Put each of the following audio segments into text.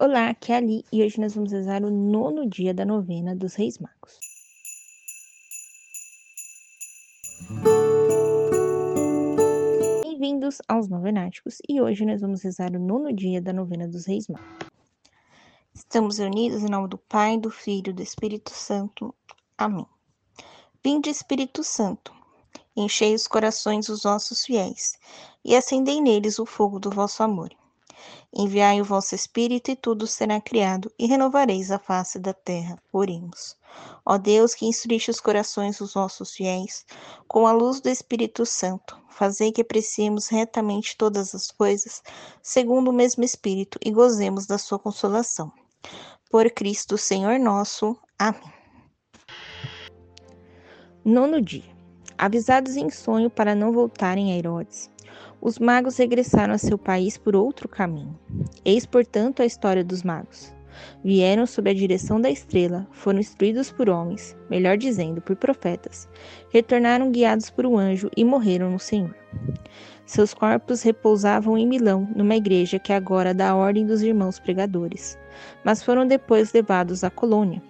Olá, aqui é Ali e hoje nós vamos rezar o nono dia da novena dos Reis Magos. Bem-vindos aos Novenáticos e hoje nós vamos rezar o nono dia da novena dos Reis Magos. Estamos reunidos em nome do Pai, do Filho e do Espírito Santo. Amém. Vinde, Espírito Santo, enchei os corações dos vossos fiéis e acendei neles o fogo do vosso amor. Enviai o vosso Espírito e tudo será criado, e renovareis a face da terra. Oremos. Ó Deus, que instruiste os corações dos vossos fiéis, com a luz do Espírito Santo, fazei que apreciemos retamente todas as coisas, segundo o mesmo Espírito, e gozemos da sua consolação. Por Cristo, Senhor nosso. Amém. Nono dia. Avisados em sonho para não voltarem a Herodes, os magos regressaram a seu país por outro caminho. Eis, portanto, a história dos magos. Vieram sob a direção da estrela, foram instruídos por homens, melhor dizendo, por profetas, retornaram guiados por um anjo e morreram no Senhor. Seus corpos repousavam em Milão, numa igreja que agora dá ordem dos irmãos pregadores, mas foram depois levados à colônia.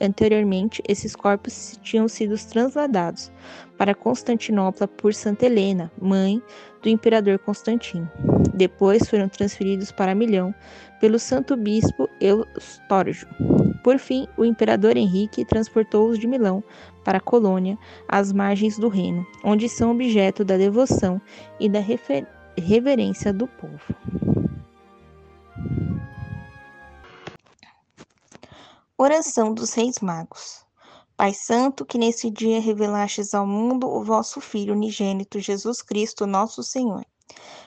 Anteriormente, esses corpos tinham sido transladados para Constantinopla por Santa Helena, mãe do imperador Constantino. Depois foram transferidos para Milhão pelo santo bispo Eustorgio. Por fim, o imperador Henrique transportou-os de Milão para a colônia, às margens do Reno, onde são objeto da devoção e da reverência do povo. Oração dos Reis Magos. Pai Santo, que nesse dia revelastes ao mundo o vosso Filho unigênito Jesus Cristo, nosso Senhor.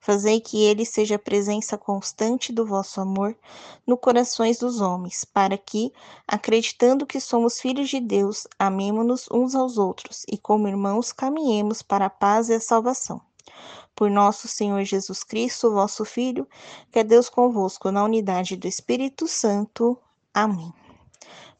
Fazei que ele seja a presença constante do vosso amor no corações dos homens, para que, acreditando que somos filhos de Deus, amemo-nos uns aos outros e, como irmãos, caminhemos para a paz e a salvação. Por nosso Senhor Jesus Cristo, vosso Filho, que é Deus convosco na unidade do Espírito Santo. Amém.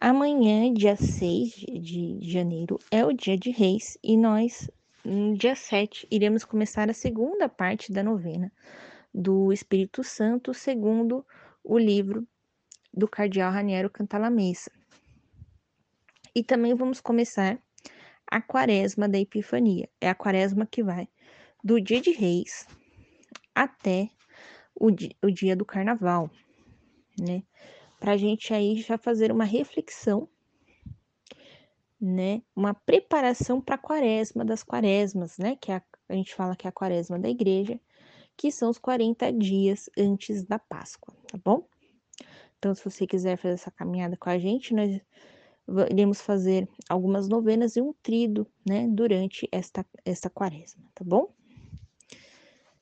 Amanhã, dia 6 de janeiro, é o dia de Reis e nós no dia 7, iremos começar a segunda parte da novena do Espírito Santo, segundo o livro do Cardeal Raniero Cantalamessa. E também vamos começar a quaresma da Epifania. É a quaresma que vai do dia de Reis até o dia, o dia do Carnaval, né? Para a gente aí já fazer uma reflexão né, uma preparação para a quaresma das quaresmas, né, que é a, a gente fala que é a quaresma da igreja, que são os 40 dias antes da Páscoa, tá bom? Então, se você quiser fazer essa caminhada com a gente, nós iremos fazer algumas novenas e um trido, né, durante esta, esta quaresma, tá bom?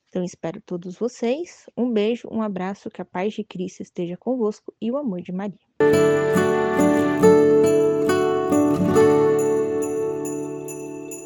Então, espero todos vocês. Um beijo, um abraço, que a paz de Cristo esteja convosco e o amor de Maria.